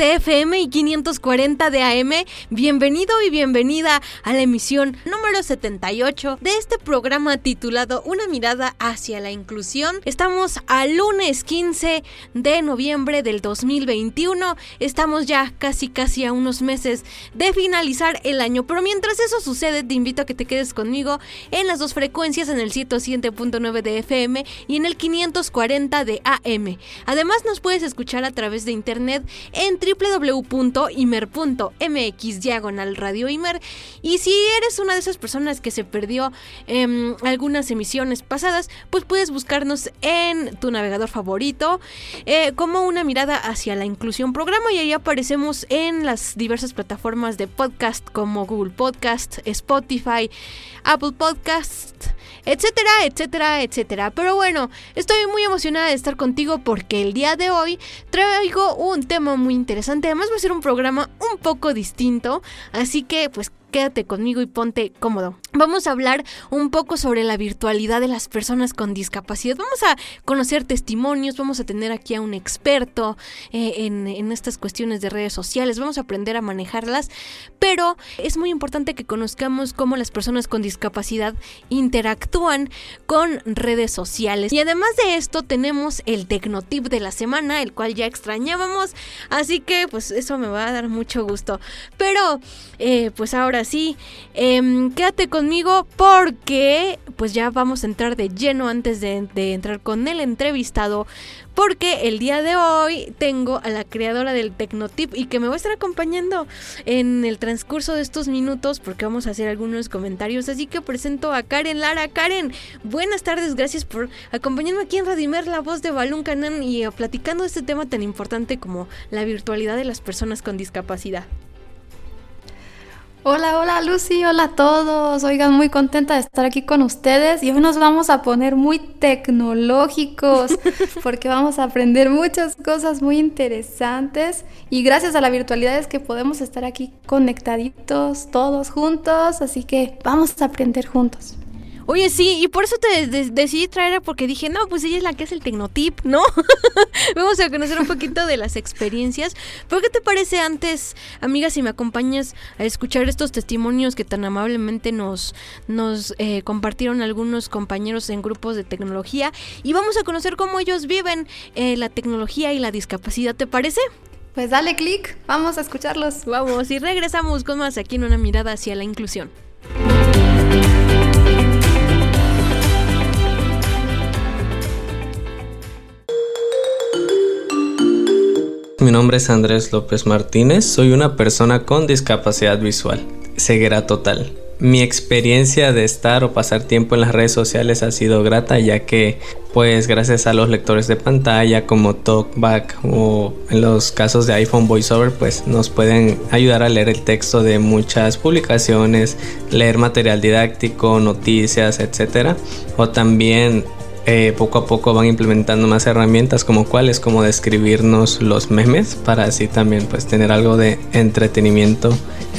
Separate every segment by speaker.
Speaker 1: De FM y 540 de AM. Bienvenido y bienvenida a la emisión 78 de este programa titulado Una mirada hacia la inclusión. Estamos al lunes 15 de noviembre del 2021. Estamos ya casi casi a unos meses de finalizar el año. Pero mientras eso sucede, te invito a que te quedes conmigo en las dos frecuencias, en el 107.9 de FM y en el 540 de AM. Además nos puedes escuchar a través de internet en www.imer.mx diagonal radio Imer. Y si eres una de esas personas que se perdió em, algunas emisiones pasadas, pues puedes buscarnos en tu navegador favorito eh, como una mirada hacia la inclusión programa y ahí aparecemos en las diversas plataformas de podcast como Google Podcast, Spotify, Apple Podcast, etcétera, etcétera, etcétera. Pero bueno, estoy muy emocionada de estar contigo porque el día de hoy traigo un tema muy interesante. Además va a ser un programa un poco distinto, así que pues quédate conmigo y ponte cómodo. Vamos a hablar un poco sobre la virtualidad de las personas con discapacidad. Vamos a conocer testimonios, vamos a tener aquí a un experto eh, en, estas cuestiones de redes sociales, vamos a aprender a manejarlas, pero es muy importante que conozcamos cómo las personas con discapacidad interactúan con redes sociales. Y además de esto tenemos el Tecnotip de la semana, el cual ya extrañábamos, así que pues eso me va a dar mucho gusto. Pero eh, pues ahora sí, eh, quédate conmigo porque pues ya vamos a entrar de lleno antes de, entrar con el entrevistado. Porque el día de hoy tengo a la creadora del Tecnotip y que me va a estar acompañando en el transcurso de estos minutos porque vamos a hacer algunos comentarios. Así que presento a Karen Lara. Karen, buenas tardes, gracias por acompañarme aquí en Radimer, la voz de Balún Canán y uh, platicando este tema tan importante como la virtualidad de las personas con discapacidad.
Speaker 2: Hola, hola Lucy, hola a todos. Oigan, muy contenta de estar aquí con ustedes y hoy nos vamos a poner muy tecnológicos porque vamos a aprender muchas cosas muy interesantes y gracias a la virtualidad es que podemos estar aquí conectaditos todos juntos, así que vamos a aprender juntos.
Speaker 1: Oye, sí, y por eso te de decidí traer porque dije, no, pues ella es la que es el Tecnotip, ¿no? Vamos a conocer un poquito de las experiencias. ¿Pero qué te parece antes, amiga, si me acompañas a escuchar estos testimonios que tan amablemente nos, nos eh, compartieron algunos compañeros en grupos de tecnología? Y vamos a conocer cómo ellos viven eh, la tecnología y la discapacidad, ¿te parece?
Speaker 2: Pues dale clic, vamos a escucharlos.
Speaker 1: Vamos, y regresamos con más aquí en una mirada hacia la inclusión.
Speaker 3: Mi nombre es Andrés López Martínez, soy una persona con discapacidad visual, ceguera total. Mi experiencia de estar o pasar tiempo en las redes sociales ha sido grata ya que pues gracias a los lectores de pantalla como TalkBack o en los casos de iPhone VoiceOver pues nos pueden ayudar a leer el texto de muchas publicaciones, leer material didáctico, noticias, etcétera o también eh, poco a poco van implementando más herramientas como cuáles como describirnos los memes para así también pues tener algo de entretenimiento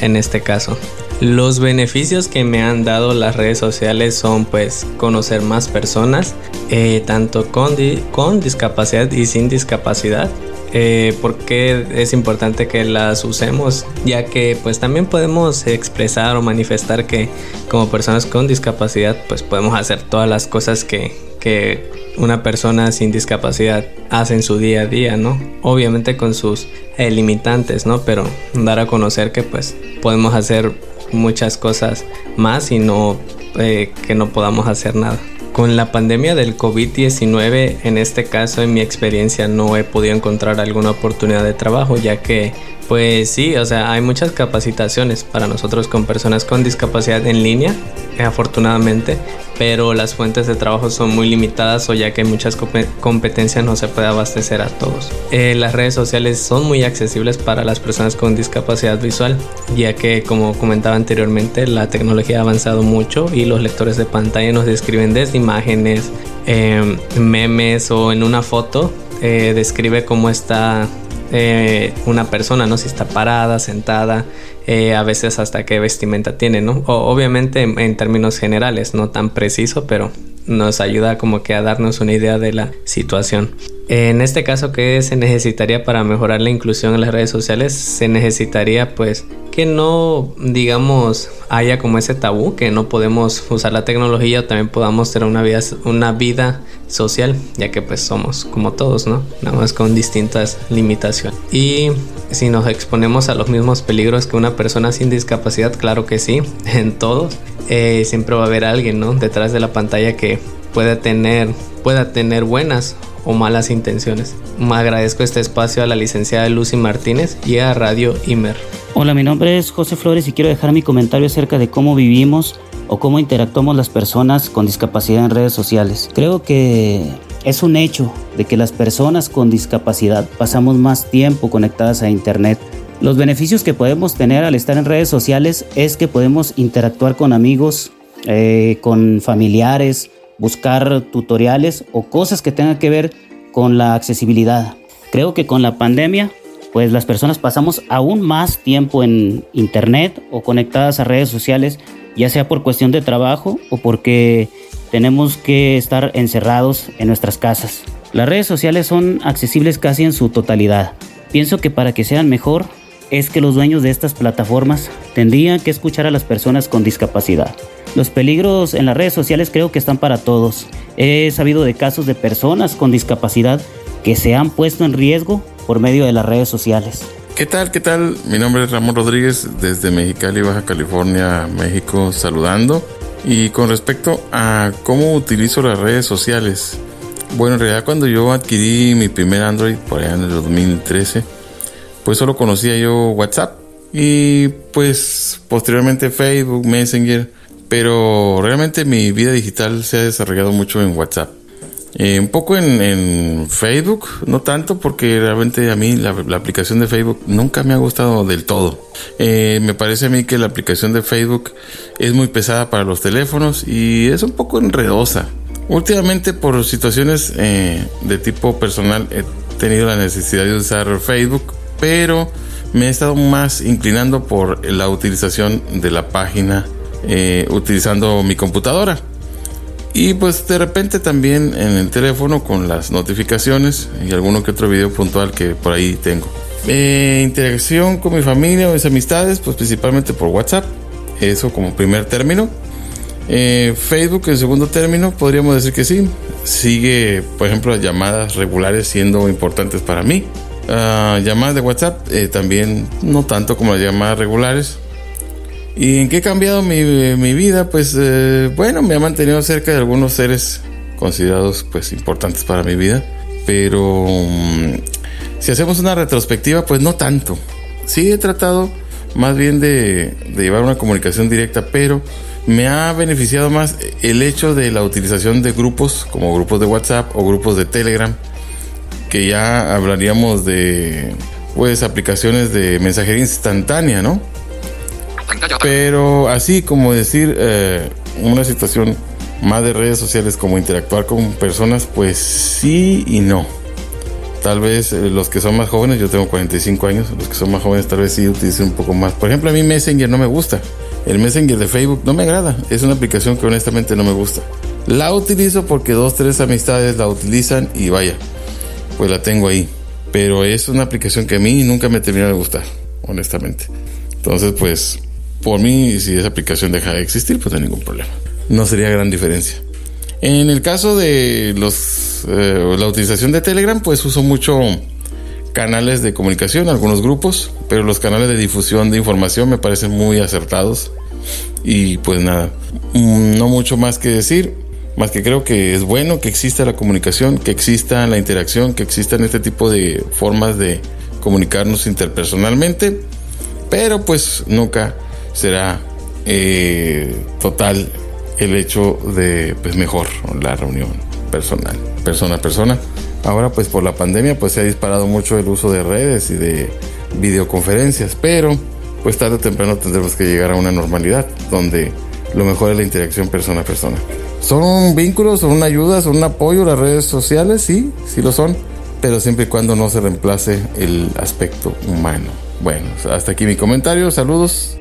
Speaker 3: en este caso. Los beneficios que me han dado las redes sociales son pues conocer más personas eh, tanto con, con discapacidad y sin discapacidad Eh, ¿Por qué es importante que las usemos? Ya que pues también podemos expresar o manifestar que como personas con discapacidad pues podemos hacer todas las cosas que, que una persona sin discapacidad hace en su día a día, ¿no? Obviamente con sus eh, limitantes, ¿no? Pero dar a conocer que pues podemos hacer muchas cosas más y no eh, que no podamos hacer nada. Con la pandemia del COVID-19, en este caso, en mi experiencia, no he podido encontrar alguna oportunidad de trabajo, ya que, pues sí, o sea, hay muchas capacitaciones para nosotros con personas con discapacidad en línea, afortunadamente, pero las fuentes de trabajo son muy limitadas o ya que muchas competencias no se puede abastecer a todos. Eh, las redes sociales son muy accesibles para las personas con discapacidad visual, ya que como comentaba anteriormente, la tecnología ha avanzado mucho y los lectores de pantalla nos describen desde imágenes, em, memes o en una foto, eh, describe cómo está eh, una persona, ¿no? Si está parada, sentada, eh, a veces hasta qué vestimenta tiene, ¿no? obviamente en, términos generales, no tan preciso, pero nos ayuda como que a darnos una idea de la situación. En este caso, ¿qué se necesitaría para mejorar la inclusión en las redes sociales? Se necesitaría pues que no, digamos, haya como ese tabú, que no podemos usar la tecnología o también podamos tener una vida, una vida social, ya que pues somos como todos, ¿no? Nada más con distintas limitaciones. Y si nos exponemos a los mismos peligros que una persona sin discapacidad, claro que sí, en todos. Eh, siempre va a haber alguien, ¿no? Detrás de la pantalla que pueda tener, pueda tener buenas o malas intenciones. Me agradezco este espacio a la licenciada Lucy Martínez y a Radio Imer.
Speaker 4: Hola, mi nombre es José Flores y quiero dejar mi comentario acerca de cómo vivimos o cómo interactuamos las personas con discapacidad en redes sociales. Creo que es un hecho de que las personas con discapacidad pasamos más tiempo conectadas a Internet. Los beneficios que podemos tener al estar en redes sociales es que podemos interactuar con amigos, eh, con familiares, buscar tutoriales o cosas que tengan que ver con la accesibilidad. Creo que con la pandemia, pues las personas pasamos aún más tiempo en internet o conectadas a redes sociales, ya sea por cuestión de trabajo o porque tenemos que estar encerrados en nuestras casas. Las redes sociales son accesibles casi en su totalidad. Pienso que para que sean mejor es que los dueños de estas plataformas tendrían que escuchar a las personas con discapacidad. Los peligros en las redes sociales creo que están para todos. He sabido de casos de personas con discapacidad que se han puesto en riesgo por medio de las redes sociales.
Speaker 5: ¿Qué tal? ¿Qué tal? Mi nombre es Ramón Rodríguez desde Mexicali, Baja California, México, saludando. Y con respecto a cómo utilizo las redes sociales, bueno, en realidad cuando yo adquirí mi primer Android por allá en el 2013, pues solo conocía yo WhatsApp y pues posteriormente Facebook, Messenger, pero realmente mi vida digital se ha desarrollado mucho en WhatsApp. Eh, un poco en, Facebook, no tanto porque realmente a mí la, aplicación de Facebook nunca me ha gustado del todo. Eh, me parece a mí que la aplicación de Facebook es muy pesada para los teléfonos y es un poco enredosa. Últimamente por situaciones eh, de tipo personal he tenido la necesidad de usar Facebook pero me he estado más inclinando por la utilización de la página utilizando mi computadora. Y pues de repente también en el teléfono con las notificaciones y alguno que otro video puntual que por ahí tengo. Eh, interacción con mi familia o mis amistades, pues principalmente por WhatsApp. Eso como primer término. Eh, Facebook en segundo término, podríamos decir que sí. Sigue, por ejemplo, las llamadas regulares siendo importantes para mí. Ah, llamadas de WhatsApp, eh, también no tanto como las llamadas regulares. ¿Y en qué ha cambiado mi, mi vida? Pues eh, bueno, me ha mantenido cerca de algunos seres considerados pues importantes para mi vida. Pero mm, si hacemos una retrospectiva, pues no tanto. Sí he tratado más bien de, de llevar una comunicación directa, pero me ha beneficiado más el hecho de la utilización de grupos como grupos de WhatsApp o grupos de Telegram que ya hablaríamos de pues aplicaciones de mensajería instantánea, ¿no? Pero así como decir eh, una situación más de redes sociales como interactuar con personas, pues sí y no. Tal vez eh, los que son más jóvenes, yo tengo 45 años, los que son más jóvenes tal vez sí utilicen un poco más. Por ejemplo, a mí Messenger no me gusta. El Messenger de Facebook no me agrada. Es una aplicación que honestamente no me gusta. La utilizo porque dos, tres amistades la utilizan y vaya, pues la tengo ahí. pero es una aplicación que a mí nunca me termina de gustar, honestamente. Entonces, pues, por mí, si esa aplicación deja de existir, pues no hay ningún problema. No sería gran diferencia. En el caso de los, eh, la utilización de Telegram, pues uso mucho canales de comunicación, algunos grupos, pero los canales de difusión de información me parecen muy acertados. Y pues nada, mm, no mucho más que decir, más que creo que es bueno que exista la comunicación, que exista la interacción, que existan este tipo de formas de comunicarnos interpersonalmente, pero pues nunca será eh, total el hecho de pues mejor la reunión personal, persona a persona. Ahora pues por la pandemia pues se ha disparado mucho el uso de redes y de videoconferencias, pero pues tarde o temprano tendremos que llegar a una normalidad donde lo mejor es la interacción persona a persona. ¿Son vínculos, son una ayuda, son un apoyo las redes sociales? Sí, sí lo son, pero siempre y cuando no se reemplace el aspecto humano. Bueno, hasta aquí mi comentario, saludos.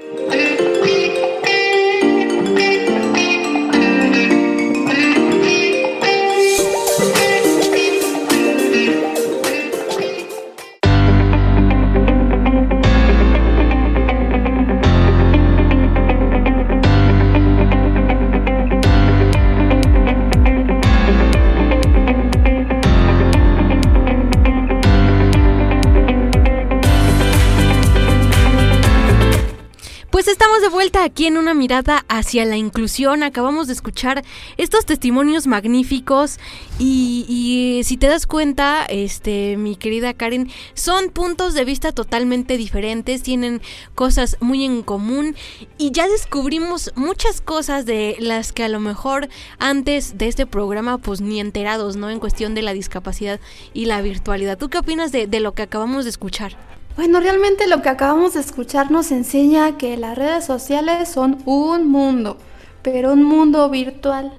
Speaker 1: Aquí en una mirada hacia la inclusión. Acabamos de escuchar estos testimonios magníficos y, si te das cuenta, este, mi querida Karen, son puntos de vista totalmente diferentes, tienen cosas muy en común y ya descubrimos muchas cosas de las que a lo mejor antes de este programa pues ni enterados, ¿no? En cuestión de la discapacidad y la virtualidad. ¿Tú qué opinas de lo que acabamos de escuchar?
Speaker 2: Bueno, realmente lo que acabamos de escuchar nos enseña que las redes sociales son un mundo, pero un mundo virtual.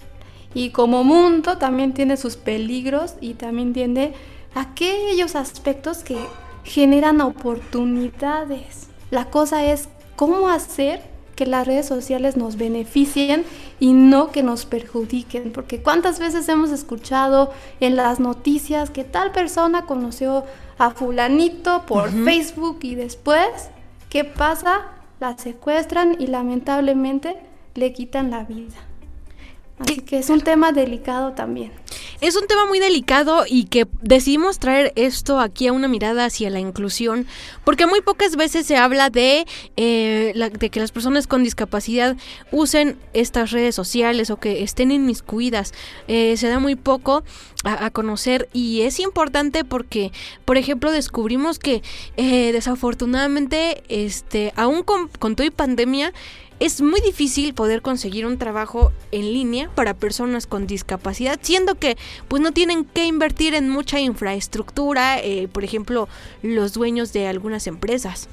Speaker 2: Y como mundo también tiene sus peligros y también tiene aquellos aspectos que generan oportunidades. La cosa es cómo hacer que las redes sociales nos beneficien y no que nos perjudiquen. Porque cuántas veces hemos escuchado en las noticias que tal persona conoció a fulanito por Facebook y después, ¿qué pasa? La secuestran y lamentablemente le quitan la vida. Que es un tema delicado también.
Speaker 1: Es un tema muy delicado y que decidimos traer esto aquí a una mirada hacia la inclusión, porque muy pocas veces se habla de, eh, de que las personas con discapacidad usen estas redes sociales o que estén inmiscuidas. Eh, se da muy poco a, conocer y es importante porque, por ejemplo, descubrimos que eh, desafortunadamente, este, aún con, con todo y pandemia, es muy difícil poder conseguir un trabajo en línea para personas con discapacidad, siendo que pues no tienen que invertir en mucha infraestructura, eh, por ejemplo, los dueños de algunas empresas.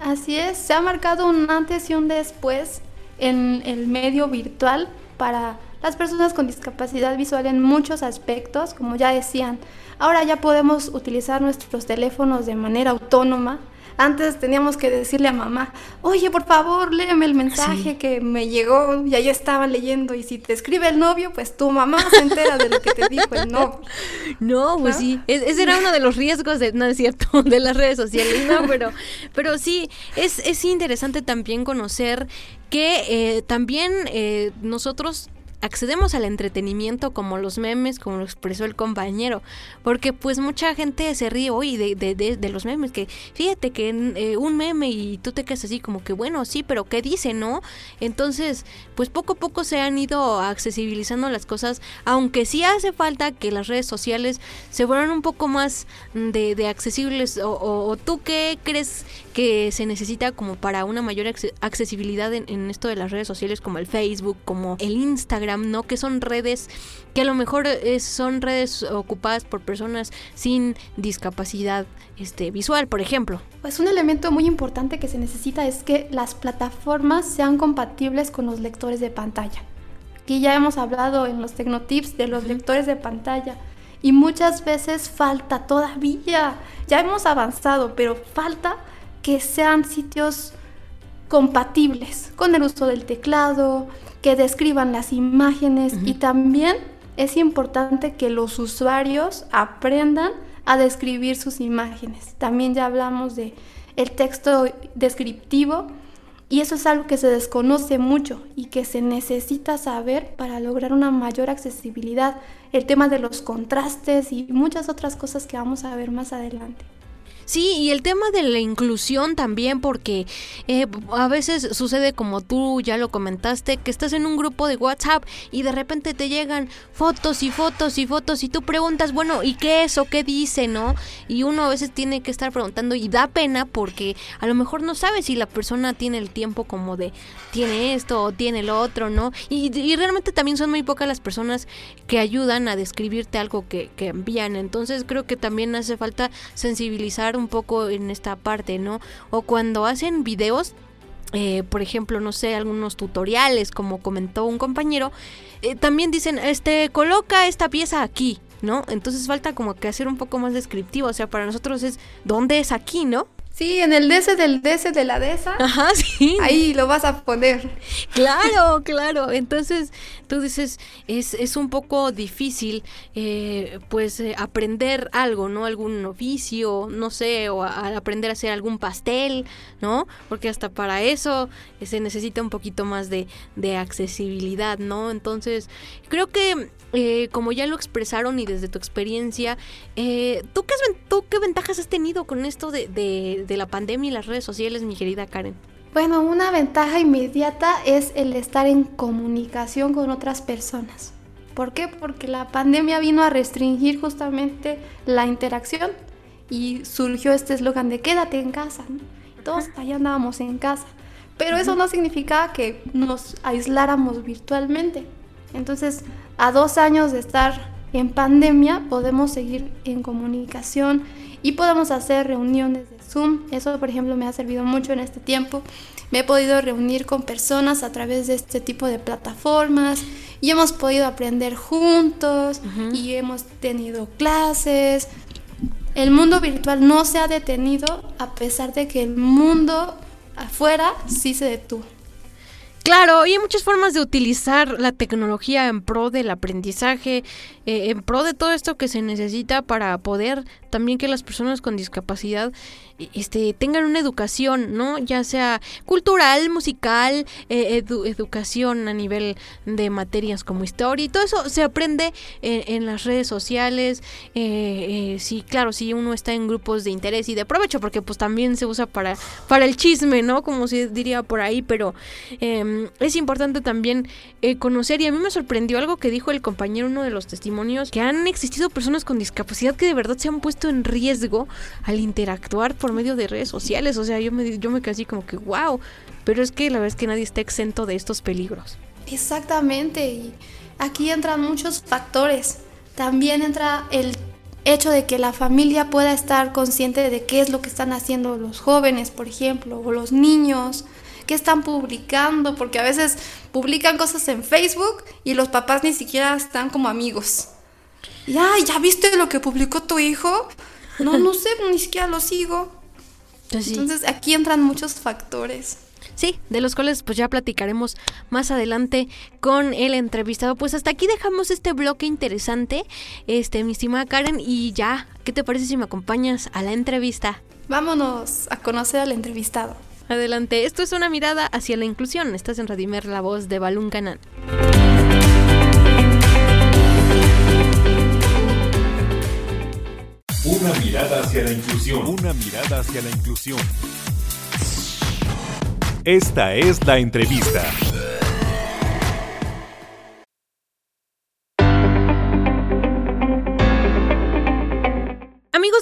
Speaker 2: Así es, se ha marcado un antes y un después en el medio virtual para las personas con discapacidad visual en muchos aspectos, como ya decían. Ahora ya podemos utilizar nuestros teléfonos de manera autónoma antes teníamos que decirle a mamá, oye, por favor, léeme el mensaje que me llegó y ahí estaba leyendo. Y si te escribe el novio, pues tu mamá se entera de lo que te dijo el novio.
Speaker 1: No, pues sí, ese era uno de los riesgos de, no es cierto, de las redes sociales, ¿no? Pero, pero sí, es, es interesante también conocer que eh, también eh, nosotros accedemos al entretenimiento como los memes, como lo expresó el compañero, porque pues mucha gente se ríe hoy de, de, de, los memes, que fíjate que eh, un meme y tú te quedas así como que bueno, sí, pero ¿qué dice, no? Entonces, pues poco a poco se han ido accesibilizando las cosas, aunque sí hace falta que las redes sociales se vuelvan un poco más de, de accesibles, o, o, tú qué crees que se necesita como para una mayor accesibilidad en esto de las redes sociales como el Facebook, como el Instagram, ¿no? Que son redes que a lo mejor son redes ocupadas por personas sin discapacidad este, visual, por ejemplo.
Speaker 2: Pues un elemento muy importante que se necesita es que las plataformas sean compatibles con los lectores de pantalla. Aquí ya hemos hablado en los Tecnotips de los lectores de pantalla y muchas veces falta todavía, ya hemos avanzado, pero falta que sean sitios compatibles con el uso del teclado, que describan las imágenes y también es importante que los usuarios aprendan a describir sus imágenes. También ya hablamos de el texto descriptivo y eso es algo que se desconoce mucho y que se necesita saber para lograr una mayor accesibilidad. El tema de los contrastes y muchas otras cosas que vamos a ver más adelante.
Speaker 1: Sí, y el tema de la inclusión también, porque eh, a veces sucede como tú ya lo comentaste, que estás en un grupo de WhatsApp y de repente te llegan fotos y fotos y fotos y tú preguntas, bueno, ¿y qué es o qué dice, no? Y uno a veces tiene que estar preguntando y da pena porque a lo mejor no sabe si la persona tiene el tiempo como de tiene esto o tiene lo otro, ¿no? Y, realmente también son muy pocas las personas que ayudan a describirte algo que, que envían. Entonces creo que también hace falta sensibilizar un poco en esta parte, ¿no? O cuando hacen videos, eh, por ejemplo, no sé, algunos tutoriales, como comentó un compañero, eh, también dicen, este, coloca esta pieza aquí, ¿no? Entonces falta como que hacer un poco más descriptivo, o sea, para nosotros es, ¿dónde es aquí, no?
Speaker 2: Sí, en el DS del DS de la DESA.
Speaker 1: Ajá, sí.
Speaker 2: Ahí lo vas a poner.
Speaker 1: Claro, claro. Entonces, tú dices, es, es un poco difícil, eh, pues, eh, aprender algo, ¿no? Algún oficio, no sé, o aprender a hacer algún pastel, ¿no? Porque hasta para eso eh, se necesita un poquito más de, de accesibilidad, ¿no? Entonces, creo que eh, como ya lo expresaron y desde tu experiencia, eh, ¿tú, qué, ¿tú qué ventajas has tenido con esto de, de, la pandemia y las redes sociales, mi querida Karen?
Speaker 2: Bueno, una ventaja inmediata es el estar en comunicación con otras personas. ¿Por qué? Porque la pandemia vino a restringir justamente la interacción y surgió este eslogan de quédate en casa. Todos allá andábamos en casa. Pero eso no significaba que nos aisláramos virtualmente. Entonces, a dos años de estar en pandemia, podemos seguir en comunicación y podemos hacer reuniones de Zoom. Eso, por ejemplo, me ha servido mucho en este tiempo. Me he podido reunir con personas a través de este tipo de plataformas y hemos podido aprender juntos y hemos tenido clases. El mundo virtual no se ha detenido a pesar de que el mundo afuera sí se detuvo.
Speaker 1: Claro, y hay muchas formas de utilizar la tecnología en pro del aprendizaje, eh, en pro de todo esto que se necesita para poder también que las personas con discapacidad este, tengan una educación, ¿no? Ya sea cultural, musical, eh, educación a nivel de materias como historia y todo eso se aprende en, las redes sociales. Eh, eh, sí, claro, si uno está en grupos de interés y de provecho, porque pues también se usa para, para el chisme, ¿no? Como se diría por ahí, pero em, es importante también conocer y a mí me sorprendió algo que dijo el compañero, uno de los testimonios, que han existido personas con discapacidad que de verdad se han puesto en riesgo al interactuar por medio de redes sociales. O sea, yo me, yo me quedé así como que, wow. Pero es que la verdad es que nadie está exento de estos peligros.
Speaker 2: Exactamente. Y aquí entran muchos factores. También entra el hecho de que la familia pueda estar consciente de qué es lo que están haciendo los jóvenes, por ejemplo, o los niños, qué están publicando, porque a veces publican cosas en Facebook y los papás ni siquiera están como amigos. Ya, ¿ya viste lo que publicó tu hijo? No, no sé, ni siquiera lo sigo. Pues Entonces aquí entran muchos factores.
Speaker 1: Sí, de los cuales pues ya platicaremos más adelante con el entrevistado. Pues hasta aquí dejamos este bloque interesante, este, mi estimada Karen, y ya, ¿qué te parece si me acompañas a la entrevista?
Speaker 2: Vámonos a conocer al entrevistado.
Speaker 1: Adelante, esto es una mirada hacia la inclusión. Estás en Radimer, la voz de Balún Canal.
Speaker 6: Una mirada hacia la inclusión. Una mirada hacia la inclusión. Esta es la entrevista.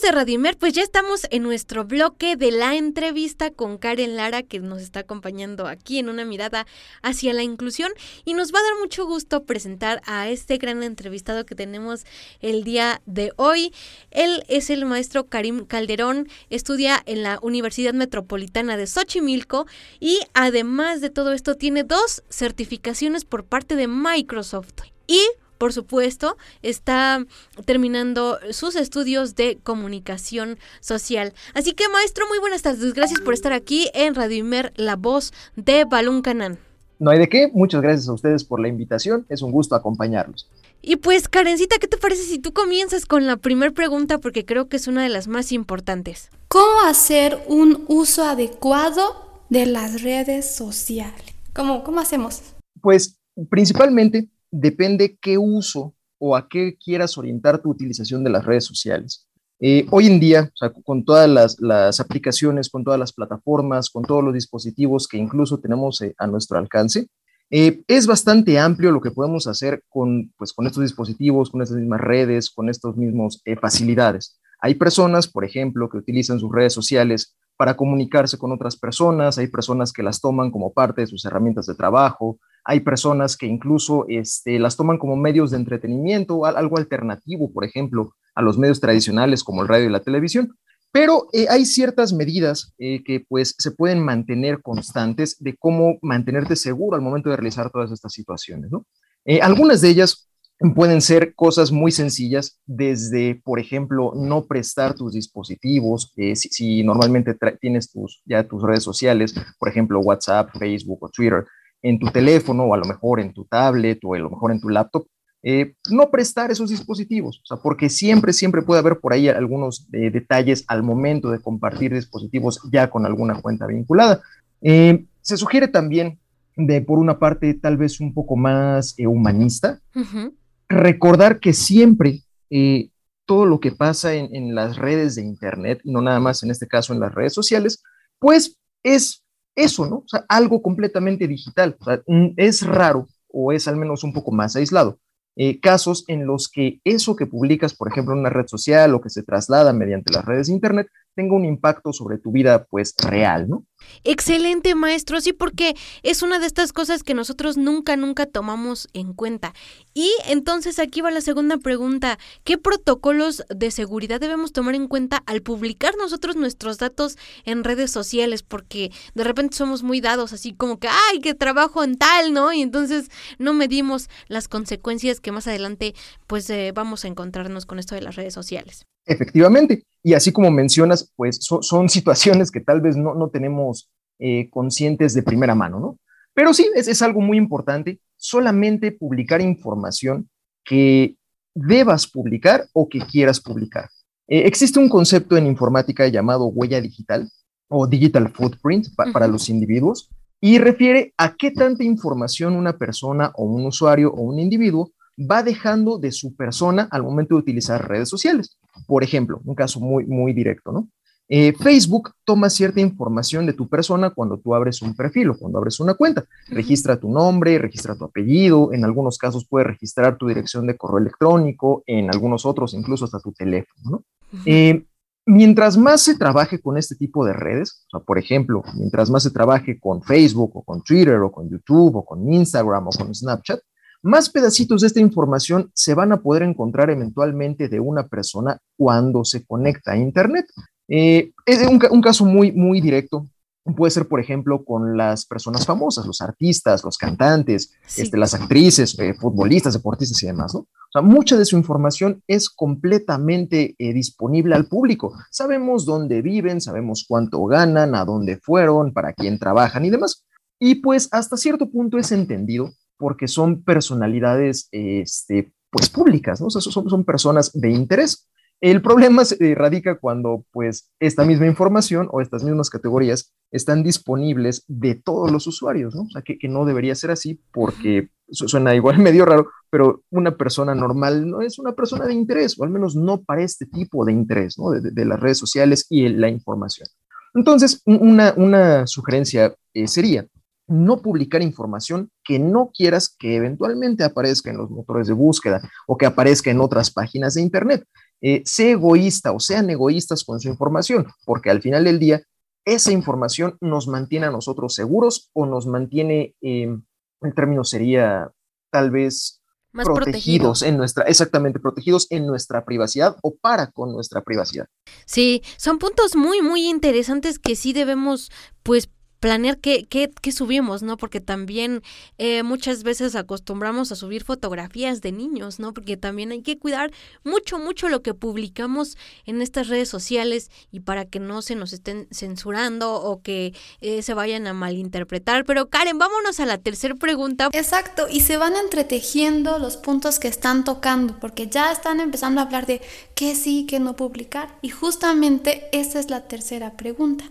Speaker 1: De pues ya estamos en nuestro bloque de la entrevista con Karen Lara, que nos está acompañando aquí en una mirada hacia la inclusión. Y nos va a dar mucho gusto presentar a este gran entrevistado que tenemos el día de hoy. Él es el maestro Karim Calderón, estudia en la Universidad Metropolitana de Xochimilco y además de todo esto tiene dos certificaciones por parte de Microsoft. Y por supuesto, está terminando sus estudios de comunicación social. Así que, maestro, muy buenas tardes. Gracias por estar aquí en Radio Imer, la voz de Balún Canán.
Speaker 7: No hay de qué, muchas gracias a ustedes por la invitación, es un gusto acompañarlos.
Speaker 1: Y pues, Karencita, ¿qué te parece si tú comienzas con la primera pregunta? Porque creo que es una de las más importantes.
Speaker 2: ¿Cómo hacer un uso adecuado de las redes sociales? ¿Cómo, cómo hacemos?
Speaker 7: Pues principalmente depende qué uso o a qué quieras orientar tu utilización de las redes sociales. Eh, hoy en día, con todas las, aplicaciones, con todas las plataformas, con todos los dispositivos que incluso tenemos eh, a nuestro alcance, eh, es bastante amplio lo que podemos hacer con, pues, con estos dispositivos, con estas mismas redes, con estas mismas facilidades. Hay personas, por ejemplo, que utilizan sus redes sociales para comunicarse con otras personas, hay personas que las toman como parte de sus herramientas de trabajo, hay personas que incluso este, las toman como medios de entretenimiento, algo alternativo, por ejemplo, a los medios tradicionales como el radio y la televisión. Pero eh, hay ciertas medidas eh, que pues se pueden mantener constantes de cómo mantenerte seguro al momento de realizar todas estas situaciones. Eh, algunas de ellas pueden ser cosas muy sencillas, desde, por ejemplo, no prestar tus dispositivos, si, si, normalmente tienes tus, ya tus redes sociales, por ejemplo, WhatsApp, Facebook o Twitter, en tu teléfono o a lo mejor en tu tablet o a lo mejor en tu laptop, eh, no prestar esos dispositivos, o sea, porque siempre, siempre puede haber por ahí algunos eh, detalles al momento de compartir dispositivos ya con alguna cuenta vinculada. Eh, se sugiere también de, por una parte, tal vez un poco más humanista, recordar que siempre todo lo que pasa en, en, las redes de Internet, no nada más en este caso en las redes sociales, pues es eso, ¿no? O sea, algo completamente digital. O sea, es raro o es al menos un poco más aislado. Eh, casos en los que eso que publicas, por ejemplo, en una red social o que se traslada mediante las redes de Internet, tenga un impacto sobre tu vida, pues, real, ¿no?
Speaker 1: Excelente, maestro, sí, porque es una de estas cosas que nosotros nunca, nunca tomamos en cuenta. Y entonces aquí va la segunda pregunta. ¿Qué protocolos de seguridad debemos tomar en cuenta al publicar nosotros nuestros datos en redes sociales? Porque de repente somos muy dados, así como que, ay, que trabajo en tal, ¿no? Y entonces no medimos las consecuencias que más adelante, pues, eh, vamos a encontrarnos con esto de las redes sociales.
Speaker 7: Efectivamente, y así como mencionas, pues son situaciones que tal vez no, no tenemos eh, conscientes de primera mano, ¿no? Pero sí, es, es algo muy importante, solamente publicar información que debas publicar o que quieras publicar. Eh, existe un concepto en informática llamado huella digital o digital footprint para los individuos y refiere a qué tanta información una persona o un usuario o un individuo va dejando de su persona al momento de utilizar redes sociales. Por ejemplo, un caso muy, muy directo, ¿no? Eh, Facebook toma cierta información de tu persona cuando tú abres un perfil o cuando abres una cuenta. Registra tu nombre, registra tu apellido, en algunos casos puede registrar tu dirección de correo electrónico, en algunos otros incluso hasta tu teléfono. ¿no? Eh, mientras más se trabaje con este tipo de redes, o sea, por ejemplo, mientras más se trabaje con Facebook o con Twitter o con YouTube o con Instagram o con Snapchat, más pedacitos de esta información se van a poder encontrar eventualmente de una persona cuando se conecta a Internet. Eh, es un, caso muy, muy directo. Puede ser, por ejemplo, con las personas famosas, los artistas, los cantantes, este, las actrices, eh, futbolistas, deportistas y demás, ¿no? O sea, mucha de su información es completamente eh, disponible al público. Sabemos dónde viven, sabemos cuánto ganan, a dónde fueron, para quién trabajan y demás. Y pues hasta cierto punto es entendido porque son personalidades este, pues públicas, ¿no? O sea, son, son personas de interés. El problema se eh, radica cuando pues esta misma información o estas mismas categorías están disponibles de todos los usuarios, ¿no? O sea, que, que no debería ser así porque suena igual medio raro, pero una persona normal no es una persona de interés, o al menos no para este tipo de interés, ¿no? De, las redes sociales y la información. Entonces, una, una sugerencia eh, sería, no publicar información que no quieras que eventualmente aparezca en los motores de búsqueda o que aparezca en otras páginas de Internet. Eh, sé egoísta o sean egoístas con su información, porque al final del día, esa información nos mantiene a nosotros seguros o nos mantiene, em, el término sería tal vez protegidos en nuestra, exactamente, protegidos en nuestra privacidad o para con nuestra privacidad.
Speaker 1: Sí, son puntos muy, muy interesantes que sí debemos, pues, planear qué, qué, qué, subimos, ¿no? Porque también eh, muchas veces acostumbramos a subir fotografías de niños, ¿no? Porque también hay que cuidar mucho, mucho lo que publicamos en estas redes sociales y para que no se nos estén censurando o que eh, se vayan a malinterpretar. Pero Karen, vámonos a la tercera pregunta.
Speaker 2: Exacto, y se van entretejiendo los puntos que están tocando, porque ya están empezando a hablar de qué sí, qué no publicar. Y justamente esa es la tercera pregunta.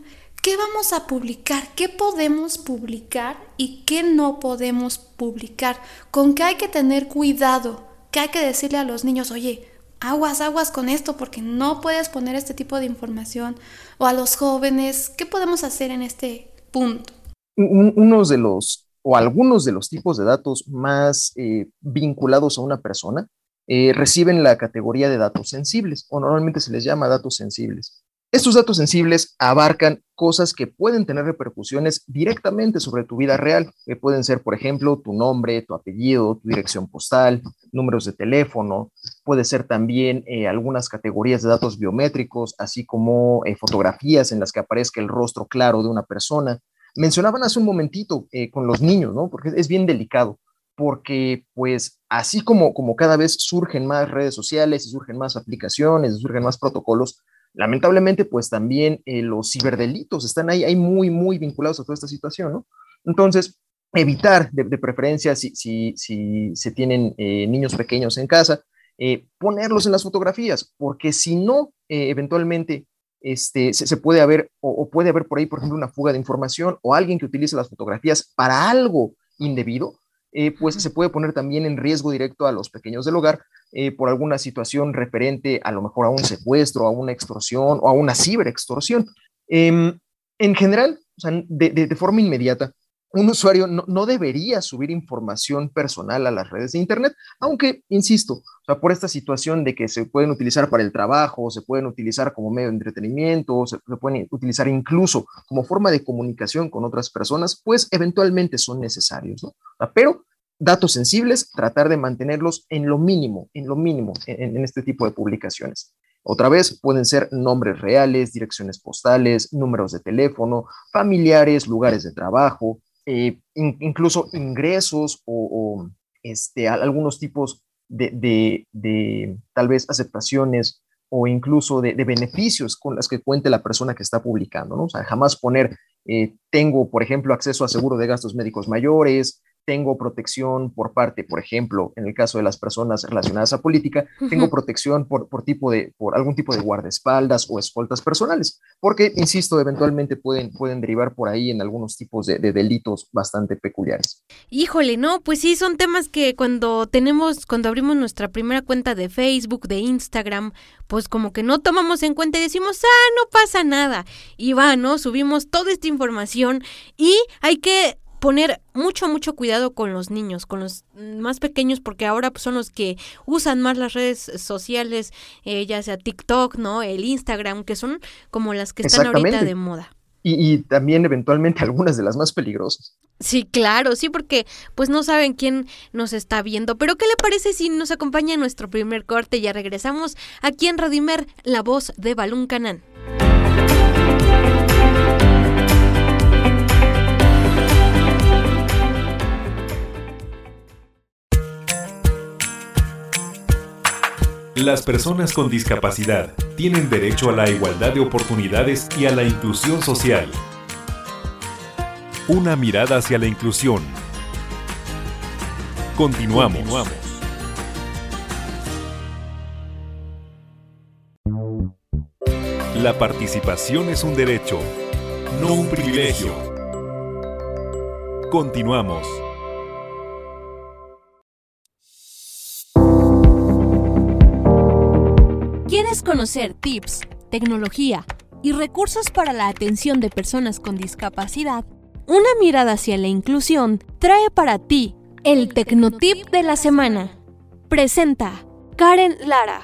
Speaker 2: ¿Qué vamos a publicar? ¿Qué podemos publicar y qué no podemos publicar? ¿Con qué hay que tener cuidado? ¿Qué hay que decirle a los niños? Oye, aguas, aguas con esto porque no puedes poner este tipo de información. O a los jóvenes, ¿qué podemos hacer en este punto?
Speaker 7: Unos de los, o algunos de los tipos de datos más eh, vinculados a una persona eh, reciben la categoría de datos sensibles, o normalmente se les llama datos sensibles. Estos datos sensibles abarcan cosas que pueden tener repercusiones directamente sobre tu vida real, que pueden ser, por ejemplo, tu nombre, tu apellido, tu dirección postal, números de teléfono, puede ser también eh, algunas categorías de datos biométricos, así como eh, fotografías en las que aparezca el rostro claro de una persona. Mencionaban hace un momentito eh, con los niños, ¿no? Porque es bien delicado, porque pues así como, como cada vez surgen más redes sociales y surgen más aplicaciones, y surgen más protocolos, lamentablemente, pues también eh, los ciberdelitos están ahí, ahí muy, muy vinculados a toda esta situación. Entonces, evitar de, preferencia, si, si, se tienen eh, niños pequeños en casa, eh, ponerlos en las fotografías, porque si no, eventualmente este, se, puede haber, o, puede haber por ahí, por ejemplo, una fuga de información o alguien que utilice las fotografías para algo indebido, pues se puede poner también en riesgo directo a los pequeños del hogar eh, por alguna situación referente a lo mejor a un secuestro, a una extorsión o a una ciberextorsión. Em, en general, de, forma inmediata, un usuario no, debería subir información personal a las redes de Internet, aunque, insisto, por esta situación de que se pueden utilizar para el trabajo, se pueden utilizar como medio de entretenimiento, se, se pueden utilizar incluso como forma de comunicación con otras personas, pues eventualmente son necesarios. Pero datos sensibles, tratar de mantenerlos en lo mínimo, en lo mínimo en, este tipo de publicaciones. Otra vez, pueden ser nombres reales, direcciones postales, números de teléfono, familiares, lugares de trabajo, eh, incluso ingresos o, este, algunos tipos de, tal vez aceptaciones o incluso de, beneficios con las que cuente la persona que está publicando, ¿no? O sea, jamás poner, eh, tengo, por ejemplo, acceso a seguro de gastos médicos mayores, tengo protección por parte, por ejemplo, en el caso de las personas relacionadas a política, tengo protección por, por, tipo de, por algún tipo de guardaespaldas o escoltas personales, porque, insisto, eventualmente pueden, pueden derivar por ahí en algunos tipos de, delitos bastante peculiares.
Speaker 1: Híjole, no, pues sí, son temas que cuando tenemos, cuando abrimos nuestra primera cuenta de Facebook, de Instagram, pues como que no tomamos en cuenta y decimos, ah, no pasa nada. Y va, ¿no? Subimos toda esta información y hay que poner mucho, mucho cuidado con los niños, con los más pequeños, porque ahora pues, son los que usan más las redes sociales, eh, ya sea TikTok, ¿no? El Instagram, que son como las que están ahorita de moda.
Speaker 7: Y, también eventualmente algunas de las más peligrosas.
Speaker 1: Sí, claro, sí, porque pues no saben quién nos está viendo. Pero ¿qué le parece si nos acompaña en nuestro primer corte? Ya regresamos aquí en Radimer, la voz de Balún Canán.
Speaker 6: Las personas con discapacidad tienen derecho a la igualdad de oportunidades y a la inclusión social. Una mirada hacia la inclusión. Continuamos. La participación es un derecho, no un privilegio. Continuamos.
Speaker 1: Conocer tips, tecnología y recursos para la atención de personas con discapacidad, una mirada hacia la inclusión trae para ti el Tecnotip de la semana. Presenta Karen Lara.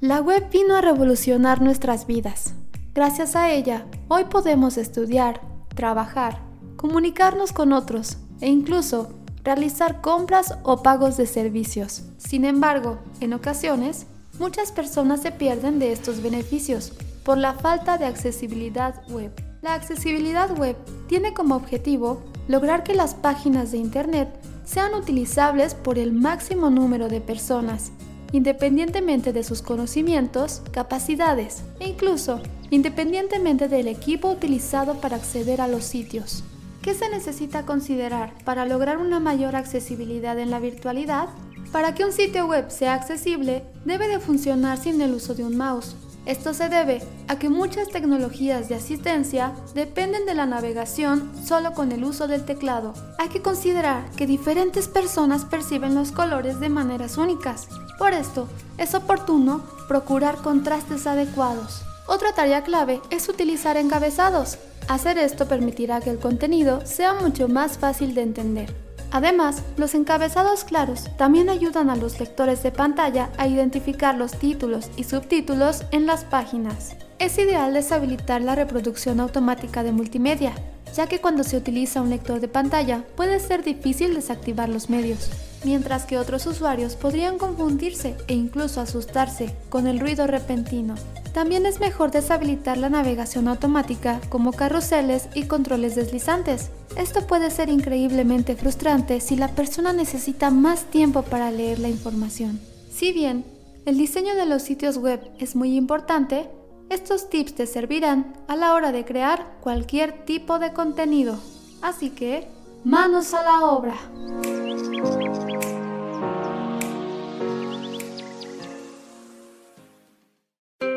Speaker 2: La web vino a revolucionar nuestras vidas. Gracias a ella, hoy podemos estudiar, trabajar, comunicarnos con otros e incluso realizar compras o pagos de servicios. Sin embargo, en ocasiones, Muchas personas se pierden de estos beneficios por la falta de accesibilidad web. La accesibilidad web tiene como objetivo lograr que las páginas de Internet sean utilizables por el máximo número de personas, independientemente de sus conocimientos, capacidades e incluso independientemente del equipo utilizado para acceder a los sitios. ¿Qué se necesita considerar para lograr una mayor accesibilidad en la virtualidad? Para que un sitio web sea accesible, debe de funcionar sin el uso de un mouse, esto se debe a que muchas tecnologías de asistencia dependen de la navegación solo con el uso del teclado. Hay que considerar que diferentes personas perciben los colores de maneras únicas. Por esto, es oportuno procurar contrastes adecuados. Otra tarea clave es utilizar encabezados. Hacer esto permitirá que el contenido sea mucho más fácil de entender. Además, los encabezados claros también ayudan a los lectores de pantalla a identificar los títulos y subtítulos en las páginas. Es ideal deshabilitar la reproducción automática de multimedia, ya que cuando se utiliza un lector de pantalla puede ser difícil desactivar los medios, mientras que otros usuarios podrían confundirse e incluso asustarse con el ruido repentino. También es mejor deshabilitar la navegación automática como carruseles y controles deslizantes. Esto puede ser increíblemente frustrante si la persona necesita más tiempo para leer la información. Si bien el diseño de los sitios web es muy importante, estos tips te servirán a la hora de crear cualquier tipo de contenido. Así que, manos a la obra.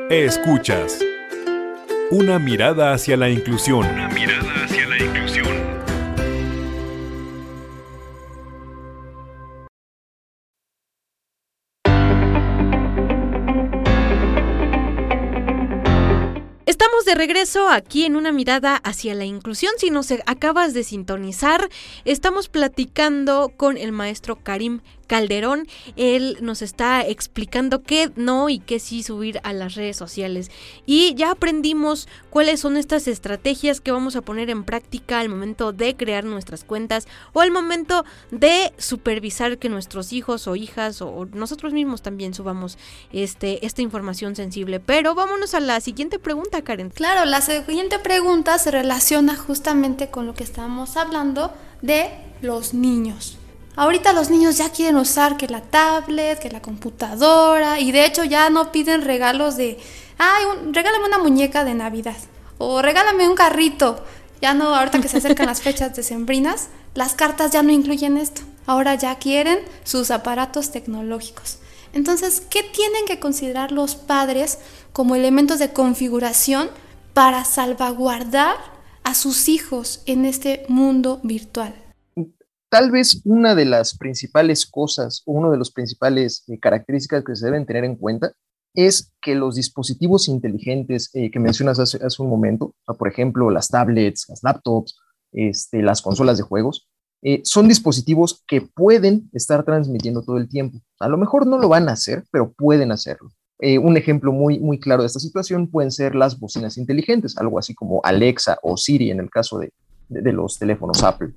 Speaker 6: Escuchas. Una mirada hacia la inclusión.
Speaker 8: Una mirada
Speaker 1: Estamos de regreso aquí en una mirada hacia la inclusión. Si nos acabas de sintonizar, estamos platicando con el maestro Karim Calderón. Él nos está explicando qué no y qué sí subir a las redes sociales. Y ya aprendimos cuáles son estas estrategias que vamos a poner en práctica al momento de crear nuestras cuentas o al momento de supervisar que nuestros hijos o hijas o nosotros mismos también subamos este, esta información sensible. Pero vámonos a la siguiente pregunta, Karen.
Speaker 2: Claro, la siguiente pregunta se relaciona justamente con lo que estábamos hablando de los niños. Ahorita los niños ya quieren usar que la tablet, que la computadora, y de hecho ya no piden regalos de, ay, regálame una muñeca de Navidad, o regálame un carrito. Ya no, ahorita que se acercan las fechas decembrinas, las cartas ya no incluyen esto. Ahora ya quieren sus aparatos tecnológicos. Entonces, ¿qué tienen que considerar los padres como elementos de configuración para salvaguardar a sus hijos en este mundo virtual?
Speaker 7: Tal vez una de las principales cosas o una de las principales eh, características que se deben tener en cuenta es que los dispositivos inteligentes eh, que mencionas hace, un momento, por ejemplo, las tablets, las laptops, este, las consolas de juegos, eh, son dispositivos que pueden estar transmitiendo todo el tiempo. A lo mejor no lo van a hacer, pero pueden hacerlo. un ejemplo muy, muy claro de esta situación pueden ser las bocinas inteligentes, algo así como Alexa o Siri en el caso de, los teléfonos Apple.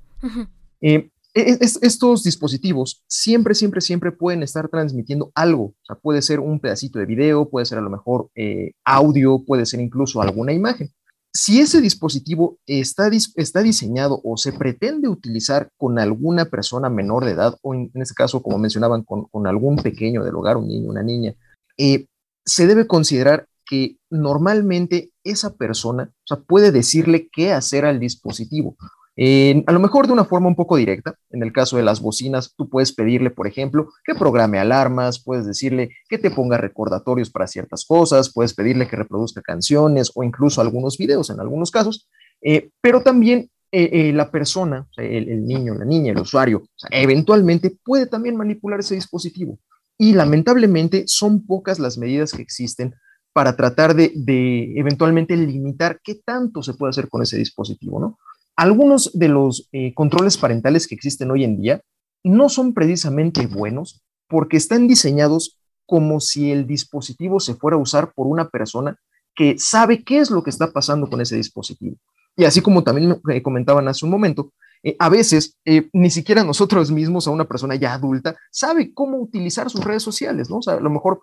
Speaker 7: E-, estos dispositivos siempre, siempre, siempre pueden estar transmitiendo algo. O sea, puede ser un pedacito de video, puede ser a lo mejor eh, audio, puede ser incluso alguna imagen. Si ese dispositivo está, está diseñado o se pretende utilizar con alguna persona menor de edad, o en, este caso, como mencionaban, con, algún pequeño del hogar, un niño, una niña, eh, se debe considerar que normalmente esa persona puede decirle qué hacer al dispositivo a lo mejor de una forma un poco directa, en el caso de las bocinas, tú puedes pedirle, por ejemplo, que programe alarmas, puedes decirle que te ponga recordatorios para ciertas cosas, puedes pedirle que reproduzca canciones o incluso algunos videos en algunos casos, eh, pero también eh, eh, la persona, el, niño, la niña, el usuario, eventualmente puede también manipular ese dispositivo. Y lamentablemente son pocas las medidas que existen para tratar de, de eventualmente limitar qué tanto se puede hacer con ese dispositivo, ¿no? Algunos de los eh, controles parentales que existen hoy en día no son precisamente buenos porque están diseñados como si el dispositivo se fuera a usar por una persona que sabe qué es lo que está pasando con ese dispositivo. Y así como también me comentaban hace un momento, eh, a veces eh, ni siquiera nosotros mismos, a una persona ya adulta, sabe cómo utilizar sus redes sociales, ¿no? O sea, a lo mejor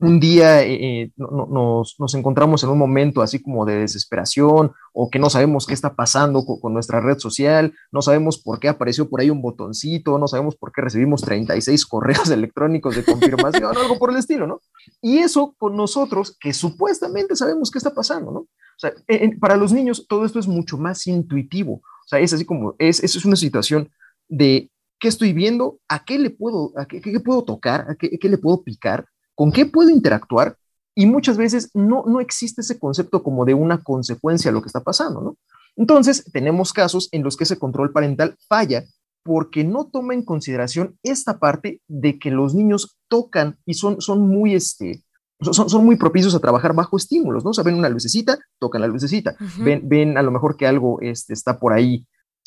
Speaker 7: un día eh, eh, nos, encontramos en un momento así como de desesperación o que no sabemos qué está pasando con, nuestra red social, no sabemos por qué apareció por ahí un botoncito, no sabemos por qué recibimos 36 correos electrónicos de confirmación o algo por el estilo, ¿no? Y eso con nosotros que supuestamente sabemos qué está pasando, ¿no? O sea, para los niños todo esto es mucho más intuitivo, o sea, es así como, es, es una situación de qué estoy viendo, a qué le puedo, a qué, puedo tocar, a qué, qué le puedo picar con qué puedo interactuar y muchas veces no, no existe ese concepto como de una consecuencia a lo que está pasando, ¿no? Entonces, tenemos casos en los que ese control parental falla porque no toma en consideración esta parte de que los niños tocan y son, son muy, este, son, son, muy propicios a trabajar bajo estímulos, ¿no? O sea, ven una lucecita, tocan la lucecita, ven, ven a lo mejor que algo este, está por ahí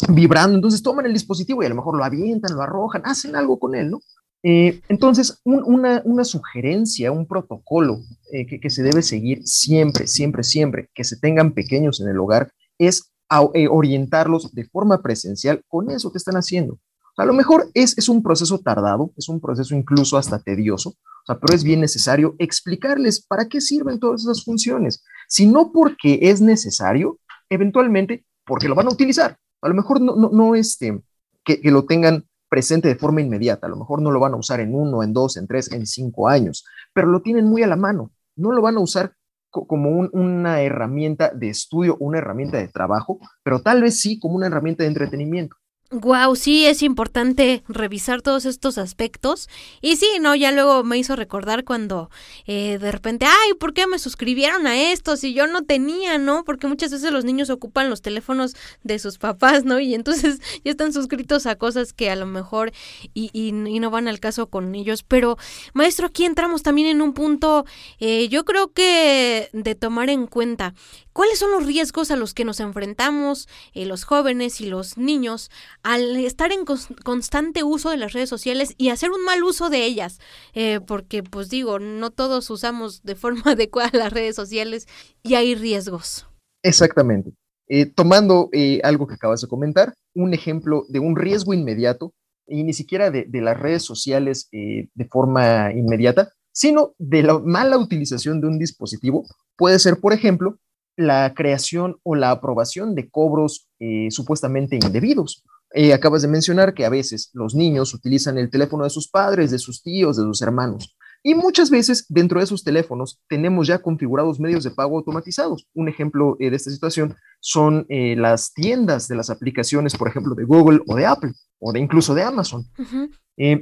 Speaker 7: vibrando, entonces toman el dispositivo y a lo mejor lo avientan, lo arrojan, hacen algo con él, ¿no? Eh, entonces, una, sugerencia, un protocolo eh, que, se debe seguir siempre, siempre, siempre, que se tengan pequeños en el hogar, es eh, orientarlos de forma presencial con eso que están haciendo. A lo mejor es, un proceso tardado, es un proceso incluso hasta tedioso, pero es bien necesario explicarles para qué sirven todas esas funciones. Si no porque es necesario, eventualmente porque lo van a utilizar. A lo mejor no, no, este, que, que lo tengan presente de forma inmediata. A lo mejor no lo van a usar en uno, en dos, en tres, en cinco años, pero lo tienen muy a la mano. No lo van a usar como una herramienta de estudio, una herramienta de trabajo, pero tal vez sí como una herramienta de entretenimiento.
Speaker 1: Wow, sí, es importante revisar todos estos aspectos. Y sí, no, ya luego me hizo recordar cuando eh, de repente, ay, ¿por qué me suscribieron a esto si yo no tenía, no? Porque muchas veces los niños ocupan los teléfonos de sus papás, ¿no? Y entonces ya están suscritos a cosas que a lo mejor y, y, no van al caso con ellos. Pero, maestro, aquí entramos también en un punto, eh, yo creo que de tomar en cuenta. ¿Cuáles son los riesgos a los que nos enfrentamos eh, los jóvenes y los niños al estar en constante uso de las redes sociales y hacer un mal uso de ellas? Eh, porque, pues digo, no todos usamos de forma adecuada las redes sociales y hay riesgos.
Speaker 7: Exactamente. Eh, tomando algo que acabas de comentar, un ejemplo de un riesgo inmediato, y ni siquiera de, las redes sociales de forma inmediata, sino de la mala utilización de un dispositivo, puede ser, por ejemplo, la creación o la aprobación de cobros eh, supuestamente indebidos. Eh, acabas de mencionar que a veces los niños utilizan el teléfono de sus padres, de sus tíos, de sus hermanos. Y muchas veces dentro de esos teléfonos tenemos ya configurados medios de pago automatizados. Un ejemplo eh, de esta situación son las tiendas de las aplicaciones, por ejemplo, de Google o de Apple o de incluso de Amazon.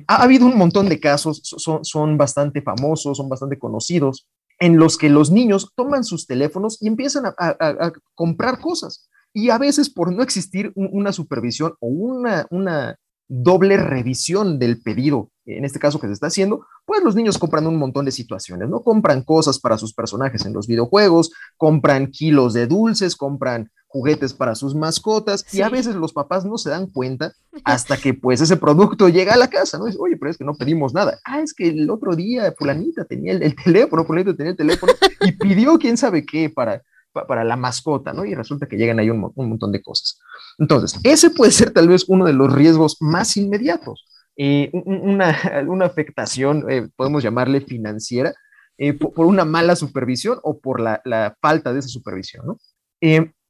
Speaker 7: ha, habido un montón de casos, son, son bastante famosos, son bastante conocidos, en los que los niños toman sus teléfonos y empiezan a, comprar cosas. Y a veces por no existir una supervisión o una, una doble revisión del pedido, en este caso que se está haciendo, pues los niños compran un montón de situaciones, ¿no? Compran cosas para sus personajes en los videojuegos, compran kilos de dulces, compran juguetes para sus mascotas y a veces los papás no se dan cuenta hasta que pues ese producto llega a la casa, ¿no? Dice, oye, pero es que no pedimos nada. Ah, es que el otro día fulanita tenía el, teléfono, fulanita tenía el teléfono y pidió quién sabe qué para, para la mascota, ¿no? Y resulta que llegan ahí un, montón de cosas. Entonces, ese puede ser tal vez uno de los riesgos más inmediatos. Eh, una, una, afectación, eh, podemos llamarle financiera, eh, por, una mala supervisión o por la, la falta de esa supervisión, ¿no?